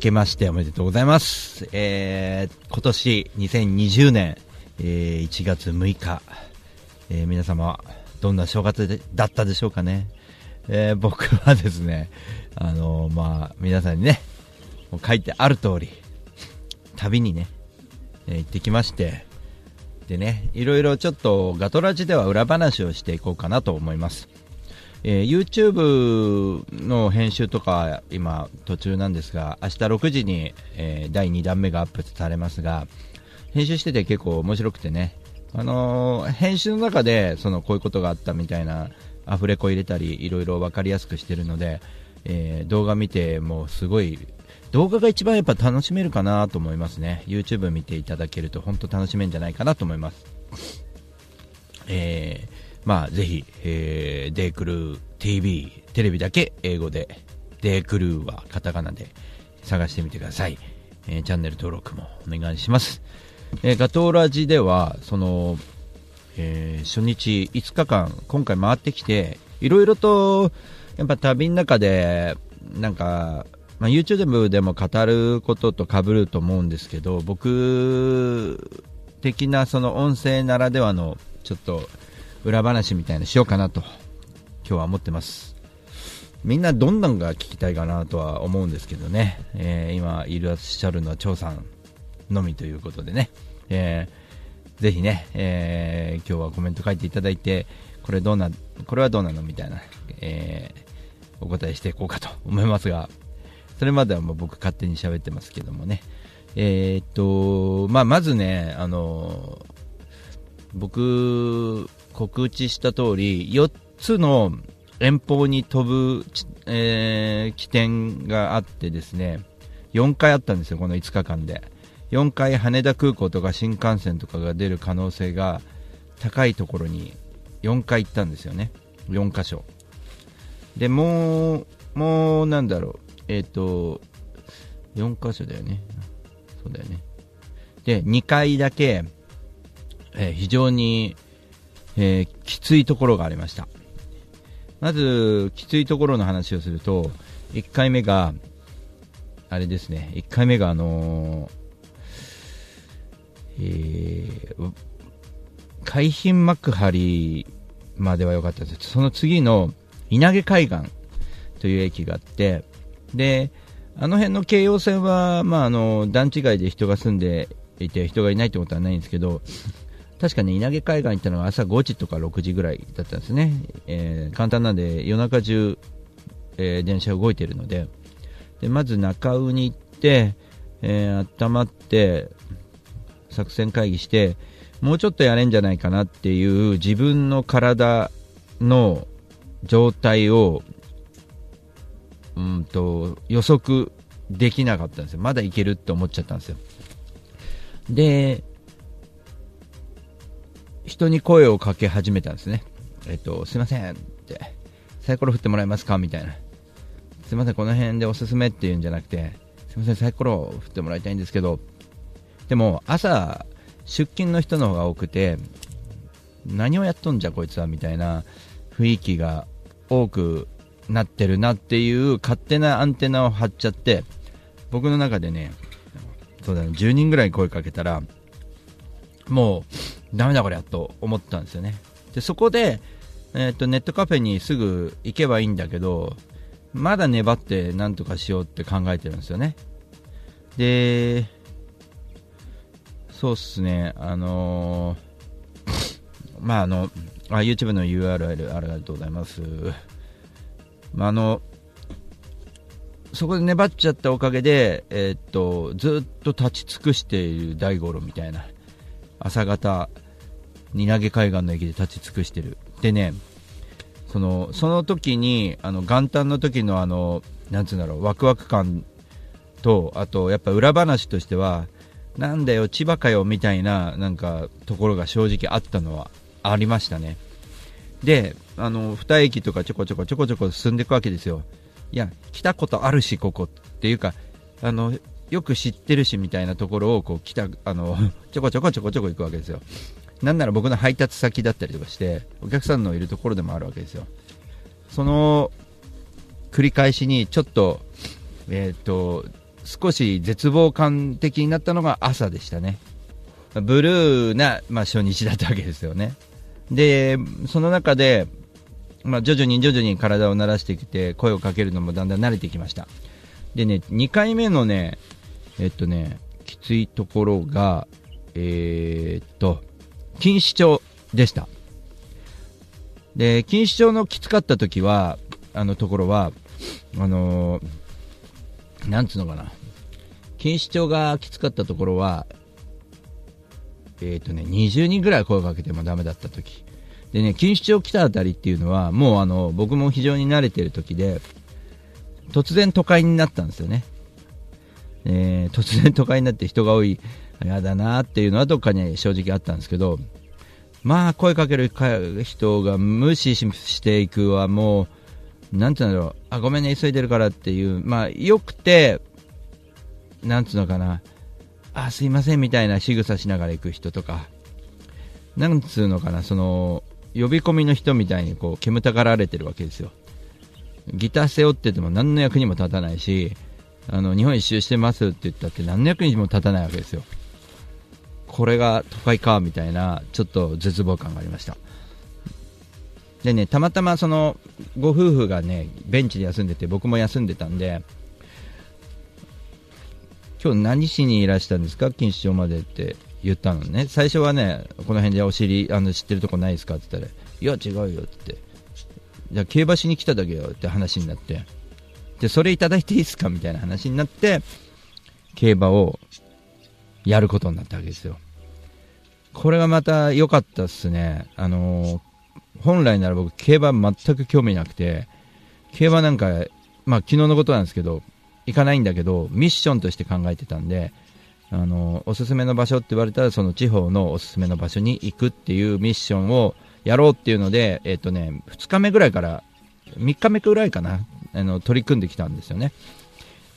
けましておめでとうございます。えー、今年2020年、えー、1月6日、えー、皆様、どんな正月でだったでしょうかね。えー、僕はですね、あのーまあ、皆さんにね、もう書いてある通り、旅にね、えー行ってきまして、でね、いろいろちょっとガトラジでは裏話をしていこうかなと思います。えー YouTube の編集とか今途中なんですが明日6時に、えー第2弾目がアップされますが編集してて結構面白くてね、あのー編集の中でそのこういうことがあったみたいなアフレコ入れたりいろいろ分かりやすくしてるので、えー動画見てもうすごい動画が一番やっぱ楽しめるかなと思いますね。YouTube 見ていただけると本当楽しめるんじゃないかなと思います。えーまあ、ぜひ、えー、デイクルー TV、テレビだけ英語で、デイクルーはカタカナで探してみてください。えーチャンネル登録もお願いします。えーガトーラジでは、その、えー初日5日間、今回回ってきて、いろいろと、やっぱ旅の中で、なんか、まあ、YouTube でも語ることと被ると思うんですけど、僕的なその音声ならではの、ちょっと、裏話みたいなしようかなと、今日は思ってます。みんなどんなんが聞きたいかなとは思うんですけどね、えー今いらっしゃるのは張さんのみということでね、えーぜひね、えー今日はコメント書いていただいて、これどうな、これはどうなのみたいな、えお答えしていこうかと思いますが、それまではもう僕勝手に喋ってますけどもね、えーっと、まあ、まずね、あの僕、告知した通り、4つの遠方に飛ぶ、えー起点があってですね、4回あったんですよ、この5日間で。4回羽田空港とか新幹線とかが出る可能性が高いところに4回行ったんですよね。4箇所。で、もう、もうなんだろう、えっ、と、4箇所だよね。そうだよね。で、2回だけ、えー非常に、えーきついところがありました。まず、きついところの話をすると、1回目が、あれですね、1回目があのーえー海浜幕張までは良かったです。その次の稲毛海岸という駅があって、で、あの辺の京葉線は、まあ、あの、団地街で人が住んでいて人がいないってことはないんですけど、確かに稲毛海岸行ったのが朝5時とか6時ぐらいだったんですね。えー簡単なんで夜中中、えー電車動いているので、で、まず中尾に行って、えー温まって、作戦会議して、もうちょっとやれんじゃないかなっていう自分の体の状態を、うんと、予測できなかったんですよ。まだいけるって思っちゃったんですよ。で、人に声をかけ始めたんですね。えっと、すいませんって、サイコロ振ってもらえますか？みたいな。すいません、この辺でおすすめっていうんじゃなくて、すいません、サイコロ振ってもらいたいんですけど、でも朝、出勤の人の方が多くて、何をやっとんじゃこいつはみたいな雰囲気が多くなってるなっていう勝手なアンテナを張っちゃって、僕の中でね、そうだね、10人ぐらい声かけたら、もう、ダメだこりゃと思ったんですよね。で、そこで、えっ、と、ネットカフェにすぐ行けばいいんだけど、まだ粘ってなんとかしようって考えてるんですよね。で、そうっすね、あのーまああの、あ、YouTube の URL ありがとうございます。まああの、そこで粘っちゃったおかげで、えーっと、ずっと立ち尽くしている大五郎みたいな、朝方、荷投げ海岸の駅で立ち尽くしてる。でね、その、その時に、あの、元旦の時のあの、なんつうんだろう、ワクワク感と、あと、やっぱ裏話としては、なんだよ、千葉かよ、みたいな、なんか、ところが正直あったのは、ありましたね。で、あの、二駅とかちょこちょこちょこちょこ進んでいくわけですよ。いや、来たことあるし、ここっていうか、あの、よく知ってるしみたいなところをこう来たあの ちょこちょこちょこちょこ行くわけですよ。なんなら僕の配達先だったりとかしてお客さんのいるところでもあるわけですよ。その繰り返しにちょっと,、えーと、少し絶望感的になったのが朝でしたね。ブルーな、まあ、初日だったわけですよね。でその中で、まあ、徐々に徐々に体を慣らしてきて声をかけるのもだんだん慣れてきました。でね2回目のねえっとね、きついところが、えー、っと、錦糸町でした。で、錦糸町のきつかった時は、あのところは、あのー、なんつうのかな、錦糸町がきつかったところは、えー、っとね、20人ぐらい声かけてもダメだった時。でね、錦糸町来たあたりっていうのは、もうあの、僕も非常に慣れてる時で、突然都会になったんですよね。えー、突然都会になって人が多い、嫌だなっていうのはどっかに正直あったんですけど、まあ、声かける人が無視していくはもう、なんていうんだろう、あ、ごめんね、急いでるからっていう、まあ、よくて、なんつうのかな、あ、すいませんみたいな仕草しながら行く人とか、なんつうのかな、その、呼び込みの人みたいにこう煙たがられてるわけですよ。ギター背負ってても何の役にも立たないし、あの日本一周してますって言ったって何の役にも立たないわけですよ。これが都会かみたいなちょっと絶望感がありました。でねたまたまそのご夫婦がねベンチで休んでて僕も休んでたんで今日何しにいらしたんですか？錦糸町までって言ったのね。最初はねこの辺でお尻あの知ってるとこないですか？って言ったらいや違うよって。じゃあ競馬しに来ただけよって話になって。で、それいただいていいですかみたいな話になって、競馬をやることになったわけですよ。これがまた良かったっすね。あのー、本来なら僕、競馬全く興味なくて、競馬なんか、まあ昨日のことなんですけど、行かないんだけど、ミッションとして考えてたんで、あのー、おすすめの場所って言われたら、その地方のおすすめの場所に行くっていうミッションをやろうっていうので、えっ、ー、とね、2日目ぐらいから、3日目ぐらいかな、あの取り組んできたんですよね。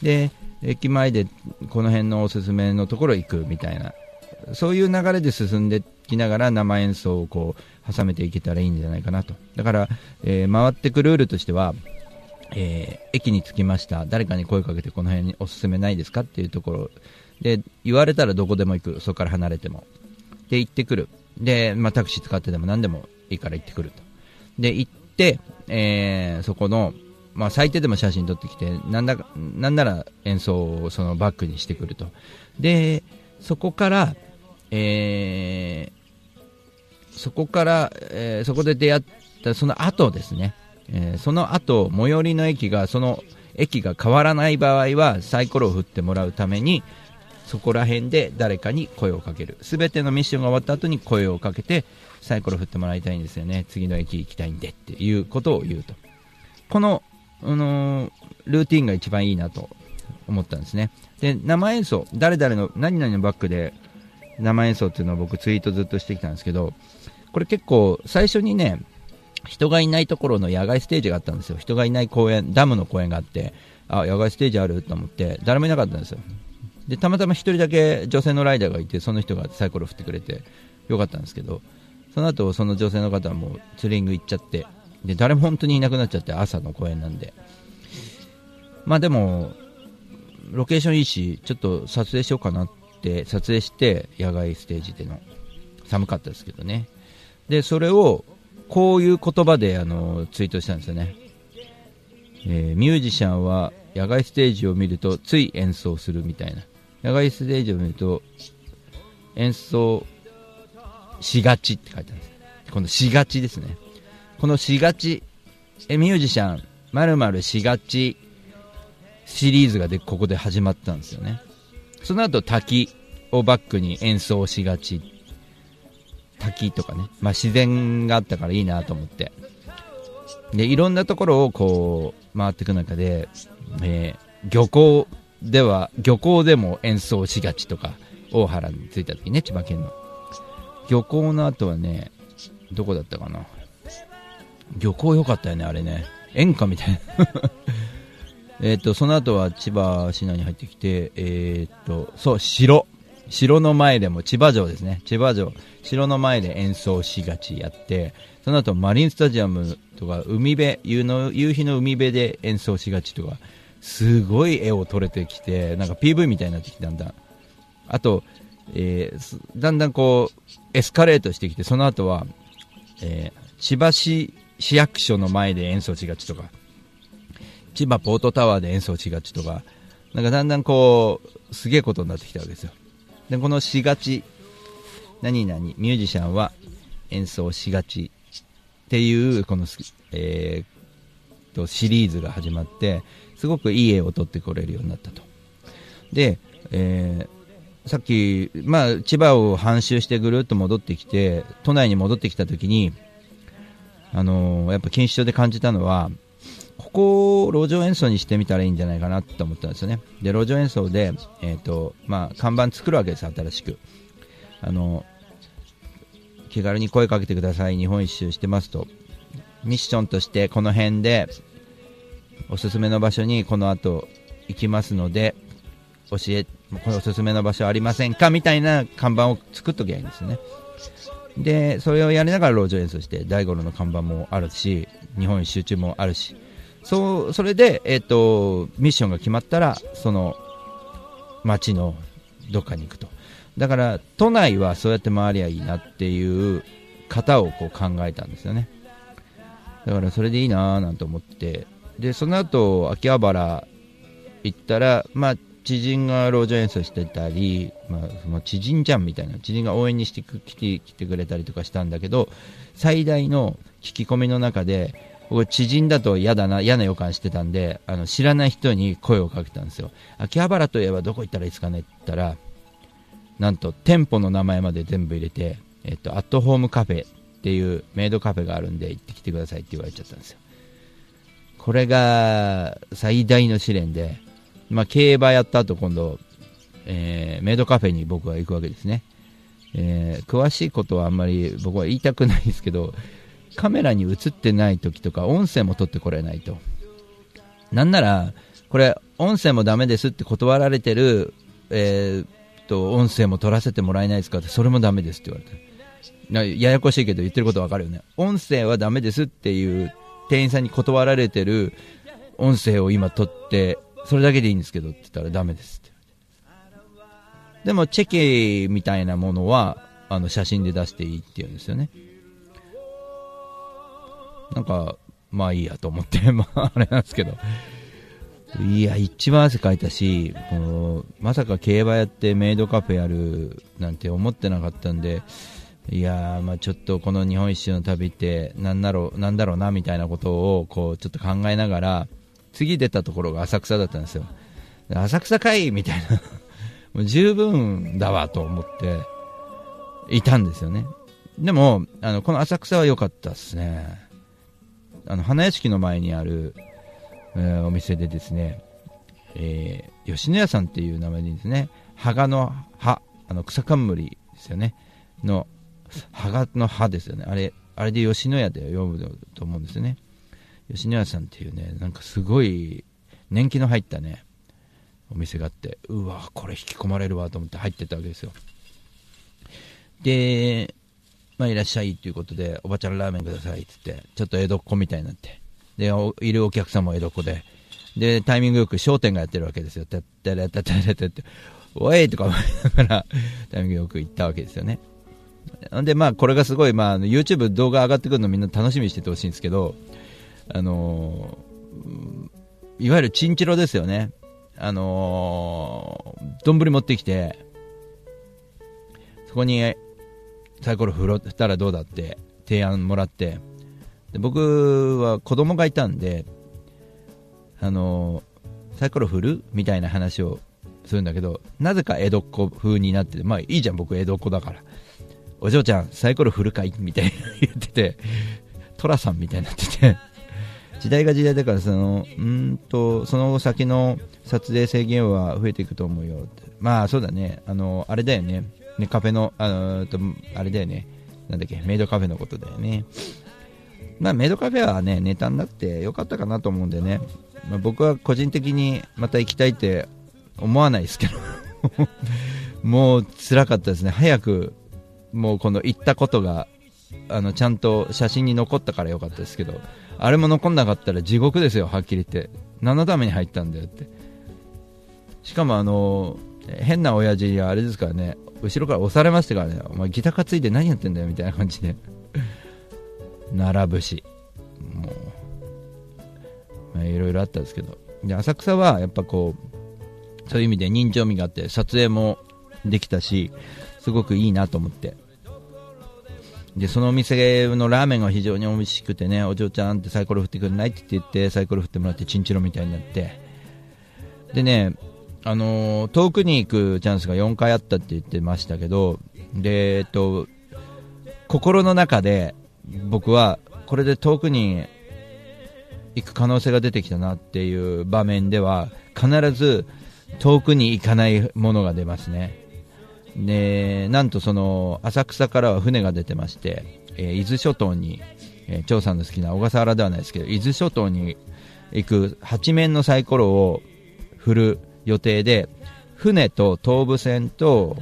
で、駅前でこの辺のおすすめのところ行くみたいな、そういう流れで進んできながら生演奏をこう挟めていけたらいいんじゃないかなと。だから、えー、回ってくルールとしては、えー、駅に着きました、誰かに声かけてこの辺におすすめないですかっていうところで、言われたらどこでも行く、そこから離れても。で、行ってくる。で、まあ、タクシー使ってでも何でもいいから行ってくると。で、行って、えー、そこの、まあ、最低でも写真撮ってきてなんだなんなら演奏をそのバックにしてくると。でそこから、えー、そこから、えー、そこで出会ったその後ですね、えー、その後最寄りの駅がその駅が変わらない場合はサイコロを振ってもらうためにそこら辺で誰かに声をかける。全てのミッションが終わった後に声をかけてサイコロ振ってもらいたいんですよね。次の駅行きたいんでっていうことを言うと。このあの、ルーティンが一番いいなと思ったんですね。で、生演奏、誰々の、何々のバックで生演奏っていうのを僕ツイートずっとしてきたんですけど、これ結構最初にね、人がいないところの野外ステージがあったんですよ。人がいない公園、ダムの公園があって、あ、野外ステージあると思って、誰もいなかったんですよ。で、たまたま1人だけ女性のライダーがいて、その人がサイコロ振ってくれて、よかったんですけど、その後、その女性の方はもうツーリング行っちゃって、で誰も本当にいなくなっちゃって朝の公演なんで。まあでもロケーションいいしちょっと撮影しようかなって撮影して野外ステージでの寒かったですけどね。でそれをこういう言葉であのツイートしたんですよね、えー、ミュージシャンは野外ステージを見るとつい演奏するみたいな。野外ステージを見ると演奏しがちって書いてあるんです。このしがちですね。このしがち、えミュージシャン、まるまるしがちシリーズがでここで始まったんですよね。その後滝をバックに演奏しがち。滝とかね、まあ、自然があったからいいなと思って。で、いろんなところをこう回っていく中で、えー、漁港では、漁港でも演奏しがちとか、大原に着いた時ね、千葉県の。漁港の後はね、どこだったかな。漁港良かったよね、あれね。演歌みたいな えっ、と、その後は千葉市内に入ってきて、えっ、と、そう、城。城の前でも、千葉城ですね。千葉城。城の前で演奏しがちやって、その後マリンスタジアムとか、海辺、夕の夕日の海辺で演奏しがちとか、すごい絵を撮れてきて、なんか PV みたいになってきたんだん。あと、えー、だんだんこう、エスカレートしてきて、その後は、えー、千葉市市役所の前で演奏しがちとか、千葉ポートタワーで演奏しがちとか、なんかだんだんこう、すげえことになってきたわけですよ。で、このしがち、何々、ミュージシャンは演奏しがちっていう、この、えー、と、シリーズが始まって、すごくいい絵を撮ってこれるようになったと。で、えー、さっき、まあ、千葉を半周してぐるっと戻ってきて、都内に戻ってきた時に、あの、やっぱ錦糸町で感じたのは、ここを路上演奏にしてみたらいいんじゃないかなと思ったんですよね。で、路上演奏で、えっ、ー、と、まあ、看板作るわけです、新しく。あの、気軽に声かけてください、日本一周してますと。ミッションとしてこの辺で、おすすめの場所にこの後行きますので、教え、これおすすめの場所ありませんか？みたいな看板を作っときゃいいんですよね。で、それをやりながら路上演奏して、大五郎の看板もあるし、日本一周中もあるし、そう、それで、え、ー、と、ミッションが決まったら、その、街のどっかに行くと。だから、都内はそうやって回りゃいいなっていう方をこう考えたんですよね。だからそれでいいなぁなんて思って、で、その後、秋葉原行ったら、まあ、知人が路上演奏してたり、まあ、その知人じゃんみたいな、知人が応援にして来て来てくれたりとかしたんだけど、最大の聞き込みの中で、僕知人だと嫌だな、嫌な予感してたんで、あの、知らない人に声をかけたんですよ。秋葉原といえばどこ行ったらいいですかねって言ったら、なんと店舗の名前まで全部入れて、えっと、アットホームカフェっていうメイドカフェがあるんで行ってきてくださいって言われちゃったんですよ。これが最大の試練で、まあ、競馬やった後今度、えー、メイドカフェに僕は行くわけですね。えー、詳しいことはあんまり僕は言いたくないですけど、カメラに映ってない時とか音声も撮ってこれないと。なんなら、これ音声もダメですって断られてる、えー、と、音声も取らせてもらえないですかって、それもダメですって言われて。ややこしいけど言ってることわかるよね。音声はダメですっていう店員さんに断られてる音声を今取って、それだけでいいんですけどって言ったらダメですってでもチェケみたいなものは、あの写真で出していいって言うんですよね。なんか、まあいいやと思って、まああれなんですけど。いや、一番汗かいたし、このまさか競馬やってメイドカフェやるなんて思ってなかったんで、いやまあちょっとこの日本一周の旅ってなんだろうなんだろうなみたいなことをこうちょっと考えながら、次出たところが浅草だったんですよ。浅草かいみたいな もう十分だわと思っていたんですよね。でも、あの、この浅草は良かったですね。あの、花屋敷の前にある、えー、お店でですね、えー、吉野家さんっていう名前でですね、羽賀の葉、あの草冠ですよね、の、羽賀の葉ですよね、あれ、あれで吉野家で読むと思うんですよね。吉野家さんっていうね、なんかすごい年季の入ったね、お店があって、うわ、これ引き込まれるわと思って入ってったわけですよ。で、まあ、いらっしゃいということで、おばちゃんラーメンくださいって言って、ちょっと江戸っ子みたいになって。で、いるお客さんも江戸っ子で、で、タイミングよく商店がやってるわけですよ。てってれててれてって、おいとか思いながら、タイミングよく行ったわけですよね。で、まあ、これがすごい、まあ、YouTube 動画上がってくるのみんな楽しみにしててほしいんですけど、あの、いわゆるチンチロですよね。あのー、丼持ってきて、そこにサイコロ振ったらどうだって提案もらって、で僕は子供がいたんで、あのサイコロ振るみたいな話をするんだけど、なぜか江戸っ子風になってて、まあいいじゃん、僕江戸っ子だから。お嬢ちゃん、サイコロ振るかい？みたいな言ってて、寅さんみたいになってて、時代が時代だから、その、うんと、その先の撮影制限は増えていくと思うよって。まあそうだね、あの、あれだよね、ねカフェの、あの、あれだよね、なんだっけ、メイドカフェのことだよね。まあ、メイドカフェはね、ネタになってよかったかなと思うんでね、まあ、僕は個人的にまた行きたいって思わないですけど もう辛かったですね。早く、もうこの行ったことが、あの、ちゃんと写真に残ったからよかったですけど、あれも残んなかったら地獄ですよ、はっきり言って。何のために入ったんだよって。しかもあの、変な親父やあれですからね、後ろから押されましたからね、お前ギター担いで何やってんだよみたいな感じで。並ぶし、もう、まあ、いろいろあったんですけど。で、浅草はやっぱこう、そういう意味で人情味があって、撮影もできたし、すごくいいなと思って。で、そのお店のラーメンが非常に美味しくてね、お嬢ちゃんってサイコロ振ってくれないって言って、サイコロ振ってもらってチンチロみたいになって。でね、あの、遠くに行くチャンスが4回あったって言ってましたけど、で、えっと、心の中で僕はこれで遠くに行く可能性が出てきたなっていう場面では必ず遠くに行かないものが出ますね。で、なんとその浅草からは船が出てまして、えー、伊豆諸島に、えー、張さんの好きな小笠原ではないですけど、伊豆諸島に行く8面のサイコロを振る予定で、船と東武線と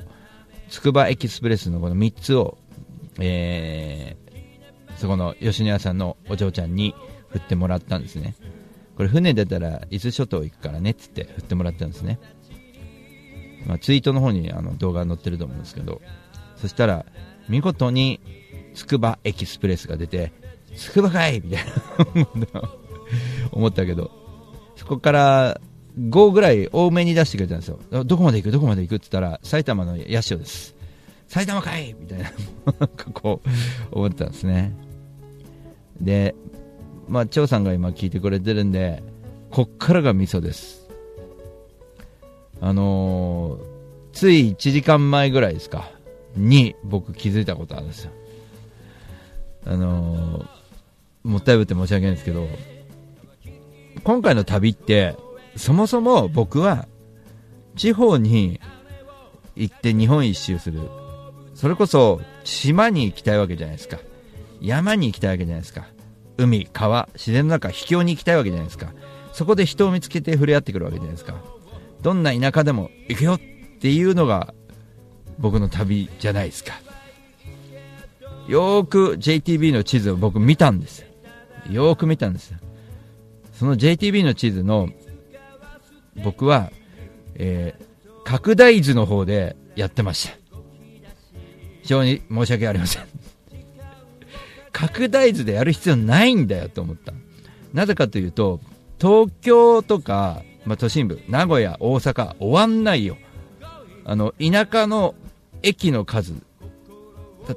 つくばエキスプレスのこの3つを、えー、そこの吉野家さんのお嬢ちゃんに振ってもらったんですね。これ船出たら伊豆諸島行くからねっつって振ってもらったんですね。まあ、ツイートの方にあの動画載ってると思うんですけど、そしたら、見事につくばエキスプレスが出て、つくばかいみたいな思ったけど、そこから5ぐらい多めに出してくれたんですよ。どこまで行く？どこまで行く？って言ったら、埼玉の八潮です。埼玉かいみたいな、こう、思ったんですね。で、まあ、張さんが今聞いてくれてるんで、こっからが味噌です。あのー、つい1時間前ぐらいですか、に僕気づいたことあるんですよ。あのー、もったいぶって申し訳ないんですけど、今回の旅って、そもそも僕は、地方に行って日本一周する。それこそ、島に行きたいわけじゃないですか。山に行きたいわけじゃないですか。海、川、自然の中、秘境に行きたいわけじゃないですか。そこで人を見つけて触れ合ってくるわけじゃないですか。どんな田舎でも行くよっていうのが僕の旅じゃないですか。よーく JTB の地図を僕見たんですよ。ーく見たんですその JTB の地図の僕は、えー、拡大図の方でやってました。非常に申し訳ありません。拡大図でやる必要ないんだよと思った。なぜかというと東京とかまあ、都心部、名古屋、大阪、終わんないよ。あの、田舎の駅の数、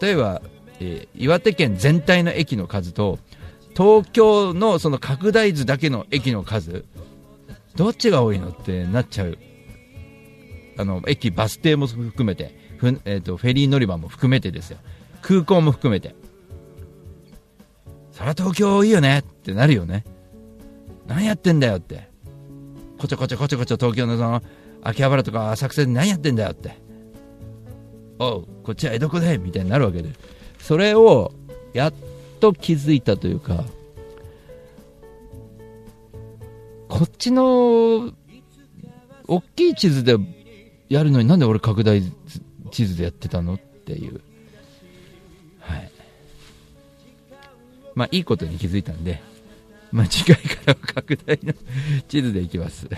例えば、えー、岩手県全体の駅の数と、東京のその拡大図だけの駅の数、どっちが多いのってなっちゃう。あの、駅、バス停も含めて、ふえーと、フェリー乗り場も含めてですよ。空港も含めて。そりゃ東京いいよねってなるよね。何やってんだよって。こちょこちょこちょこちょ東京のその秋葉原とか浅草で何やってんだよって。おうこっちは江戸っ子だみたいになるわけで。それをやっと気づいたというかこっちの大きい地図でやるのになんで俺拡大地図でやってたのっていう。はい。まあいいことに気づいたんで。まあ、次回からは拡大の地図でいきます。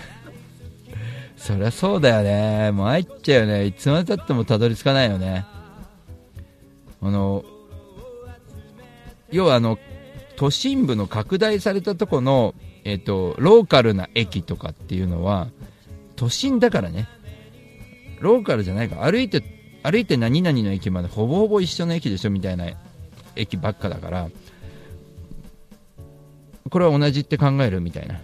そりゃそうだよね。もう入っちゃうよね。いつまでたってもたどり着かないよね。あの、要はあの、都心部の拡大されたとこの、えっ、ー、と、ローカルな駅とかっていうのは、都心だからね。ローカルじゃないか、歩いて、歩いて何々の駅までほぼほぼ一緒の駅でしょみたいな駅ばっかだから、これは同じって考えるみたいな。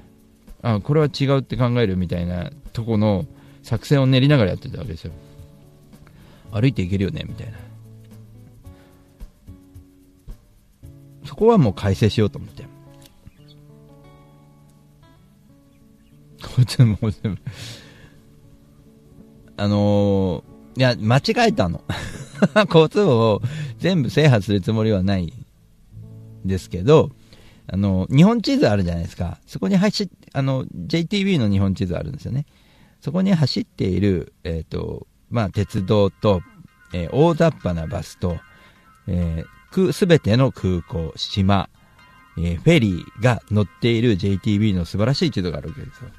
あ、これは違うって考えるみたいなとこの作戦を練りながらやってたわけですよ。歩いていけるよねみたいな。そこはもう改正しようと思って。こいつもう全部あのー、いや、間違えたの。交通を全部制覇するつもりはないですけど、あの、日本地図あるじゃないですか。そこに走っ、あの、JTB の日本地図あるんですよね。そこに走っている、えっ、と、まあ、鉄道と、えー大雑把なバスと、えすべての空港、島、えーフェリーが乗っている JTB の素晴らしい地図があるわけですよ。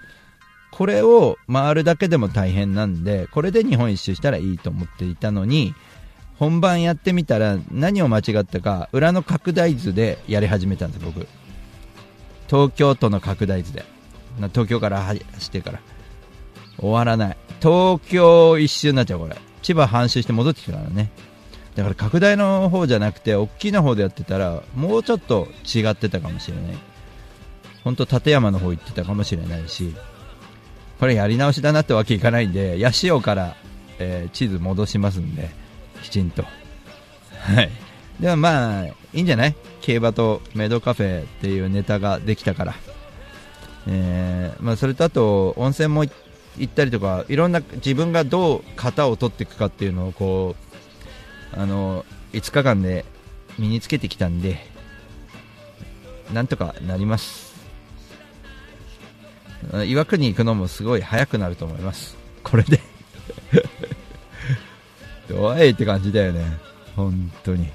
これを回るだけでも大変なんで、これで日本一周したらいいと思っていたのに、本番やってみたら何を間違ったか、裏の拡大図でやり始めたんです、僕。東京都の拡大図で。東京から走ってから。終わらない。東京一周になっちゃう、これ。千葉半周して戻ってきたからね。だから拡大の方じゃなくて、大きな方でやってたら、もうちょっと違ってたかもしれない。本当立山の方行ってたかもしれないし、これやり直しだなってわけいかないんで、八潮から、えー地図戻しますんで、きちんと。はい。でもまあ、いいんじゃない？競馬とメイドカフェっていうネタができたから。えーまあ、それとあと、温泉も行ったりとか、いろんな自分がどう型を取っていくかっていうのをこう、あの、5日間で身につけてきたんで、なんとかなります。岩国行くのもすごい早くなると思います。これで。おいって感じだよね。本当に。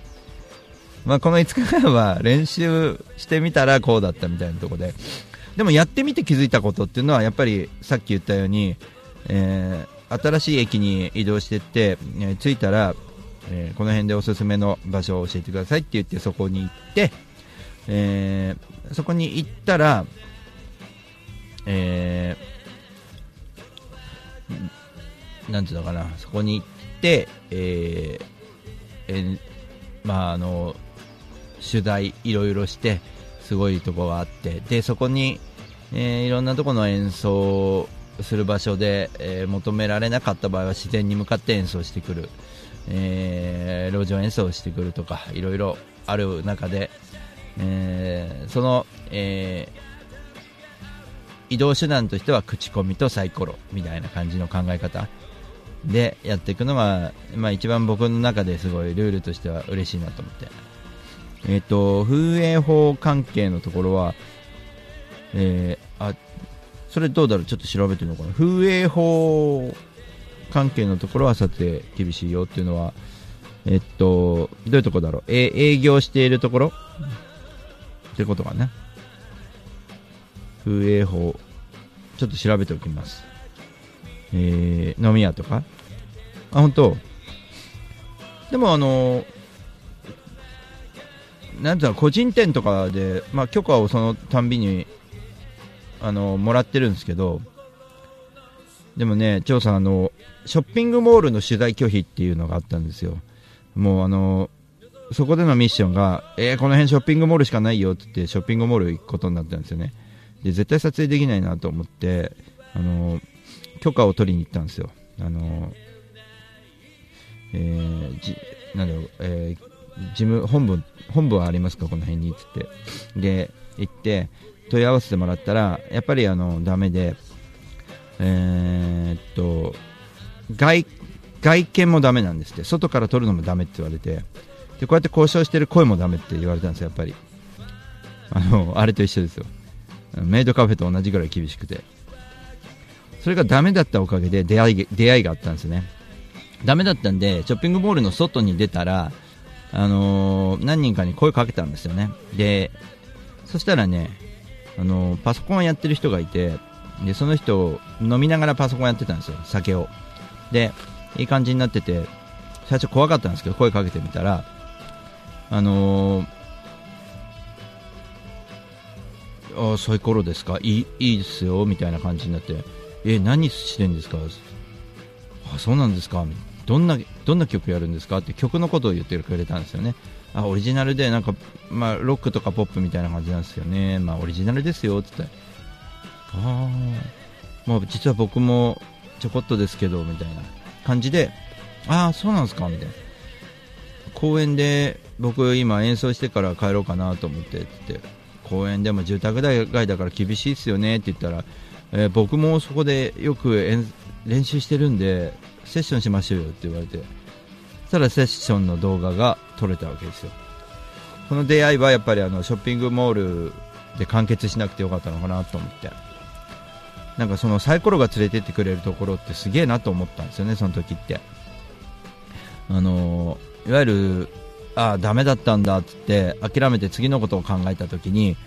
まあ、この5日間は練習してみたらこうだったみたいなところで。でもやってみて気づいたことっていうのはやっぱりさっき言ったように、えー新しい駅に移動していって、えー着いたら、えーこの辺でおすすめの場所を教えてくださいって言ってそこに行って、えーそこに行ったら、えーなんていうのかな、そこに行って、えーえーまああの、取材いろいろして、すごいとこがあって、で、そこに、えーいろんなとこの演奏する場所で、えー求められなかった場合は自然に向かって演奏してくる、えー路上演奏してくるとか、いろいろある中で、えーその、え移動手段としては口コミとサイコロみたいな感じの考え方。でやっていくのが、まあ、一番僕の中ですごいルールとしては嬉しいなと思って、えっと風営法関係のところは、えーあそれどうだろうちょっと調べてみようかな。風営法関係のところはさて厳しいよっていうのはえっとどういうとこだろう。え営業しているところ？ってことかな。風営法ちょっと調べておきます。えー飲み屋とか？あ本当？でもあのなんていうの個人店とかで、まあ、許可をそのたんびにあのもらってるんですけどでもね、張さんあの、ショッピングモールの取材拒否っていうのがあったんですよ。もうあのそこでのミッションが、えーこの辺ショッピングモールしかないよって言って、ショッピングモール行くことになったんですよね。で、絶対撮影できないなと思って、あの許可を取りに行ったんですよ。あのえーじなんだろう、えー事務本部本部はありますかこの辺にっつって。で行って問い合わせてもらったらやっぱりあのダメでえーっと外外見もダメなんですって。外から撮るのもダメって言われて。でこうやって交渉してる声もダメって言われたんですよやっぱり。あのあれと一緒ですよ。メイドカフェと同じぐらい厳しくて。それがダメだったおかげで出会い出会いがあったんですね。ダメだったんでショッピングモールの外に出たらあのー何人かに声かけたんですよね。でそしたらね、あのーパソコンやってる人がいてでその人飲みながらパソコンやってたんですよ酒を。でいい感じになってて最初怖かったんですけど声かけてみたらあのー、あサイコロですか？いいいいですよみたいな感じになって。え何してんですか？あそうなんですか。どんなどんな曲やるんですか？って曲のことを言ってくれたんですよね。あオリジナルでなんか、まあ、ロックとかポップみたいな感じなんですよね。まあオリジナルですよ。って言って。ああまあ実は僕もちょこっとですけどみたいな感じで。ああそうなんですか。みたいな。公園で僕今演奏してから帰ろうかなと思ってって言って。公園でも住宅街だから厳しいですよね。って言ったら、えー僕もそこでよく練習してるんでセッションしましょうよって言われて。そしたらセッションの動画が撮れたわけですよ。この出会いはやっぱりあのショッピングモールで完結しなくてよかったのかなと思って。なんかそのサイコロが連れてってくれるところってすげえなと思ったんですよねその時って。あのいわゆるああダメだったんだっつって諦めて次のことを考えた時に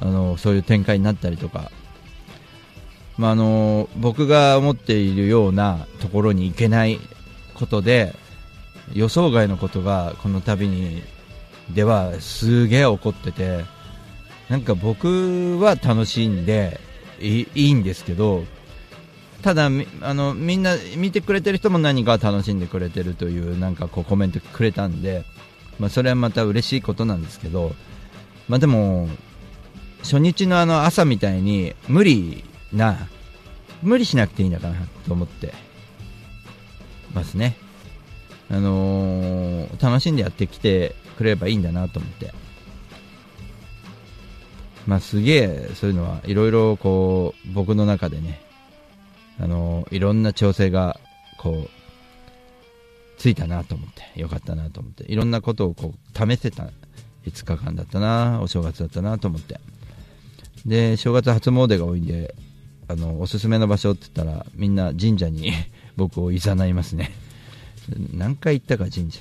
あのそういう展開になったりとかまあ、あの僕が思っているようなところに行けないことで予想外のことがこの旅にではすげえ起こっててなんか僕は楽しんでいいんですけどただあのみんな見てくれてる人も何か楽しんでくれてるというなんかこうコメントくれたんで、まあ、それはまた嬉しいことなんですけど、まあ、でも初日のあの朝みたいに無理なあ無理しなくていいのかなと思ってますね。あのー、楽しんでやってきてくれればいいんだなと思って。まあすげえそういうのはいろいろこう僕の中でねあの、いろんな調整がこうついたなと思ってよかったなと思っていろんなことをこう試せた5日間だったなお正月だったなと思って。で正月初詣が多いんであのおすすめの場所って言ったらみんな神社に 僕をいざないますね。何回行ったか神社。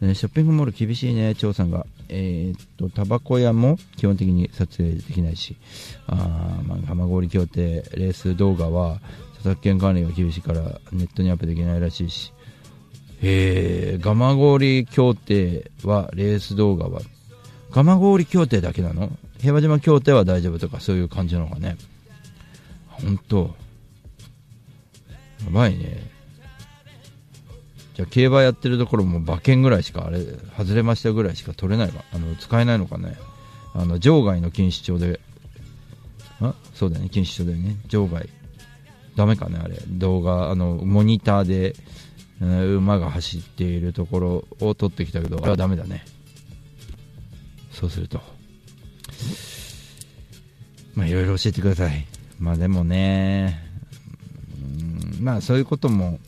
ショッピングモール厳しいね、張さんが。えー、っと、タバコ屋も基本的に撮影できないし、あまあ、蒲郡協定、レース動画は、著作権管理が厳しいからネットにアップできないらしいし、えー、蒲郡協定は、レース動画は、蒲郡協定だけなの？平和島協定は大丈夫とか、そういう感じなのかね。本当やばいね。じゃあ競馬やってるところも馬券ぐらいしか、あれ、外れましたぐらいしか取れないか、あの、使えないのかね。あの、場外の禁止帳で、あ？そうだね、禁止帳だよね。場外。ダメかね、あれ。動画、あの、モニターで、馬が走っているところを撮ってきたけど、あれはダメだね。そうすると。まあ、いろいろ教えてください。まあでもね、うん、まあそういうことも、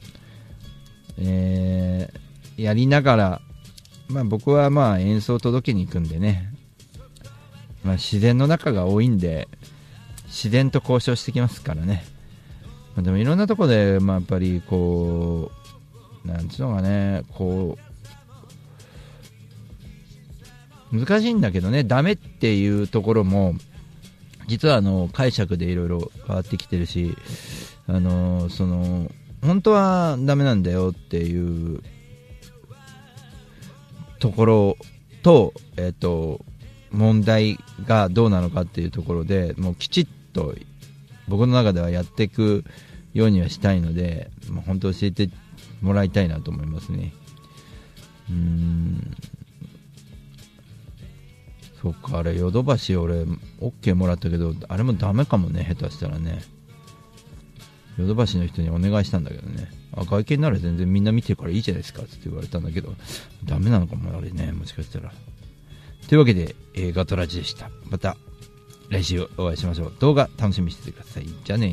えー、やりながら、まあ僕はまあ演奏を届けに行くんでね、まあ自然の中が多いんで、自然と交渉してきますからね。まあ、でもいろんなとこで、まあやっぱりこう、なんつうのかね、こう、難しいんだけどね、ダメっていうところも、実はあの解釈でいろいろ変わってきてるし、あのその本当はダメなんだよっていうところと、えっ、と、問題がどうなのかっていうところでもうきちっと僕の中ではやっていくようにはしたいので、まあ、本当教えてもらいたいなと思いますね。うんそっか、あれ、ヨドバシ俺、OK もらったけど、あれもダメかもね、下手したらね。ヨドバシの人にお願いしたんだけどね。あ、外見なら全然みんな見てるからいいじゃないですかって言われたんだけど、ダメなのかもあれね、もしかしたら。というわけで、えー、ガトラジでした。また、来週お会いしましょう。動画楽しみにしててください。じゃあね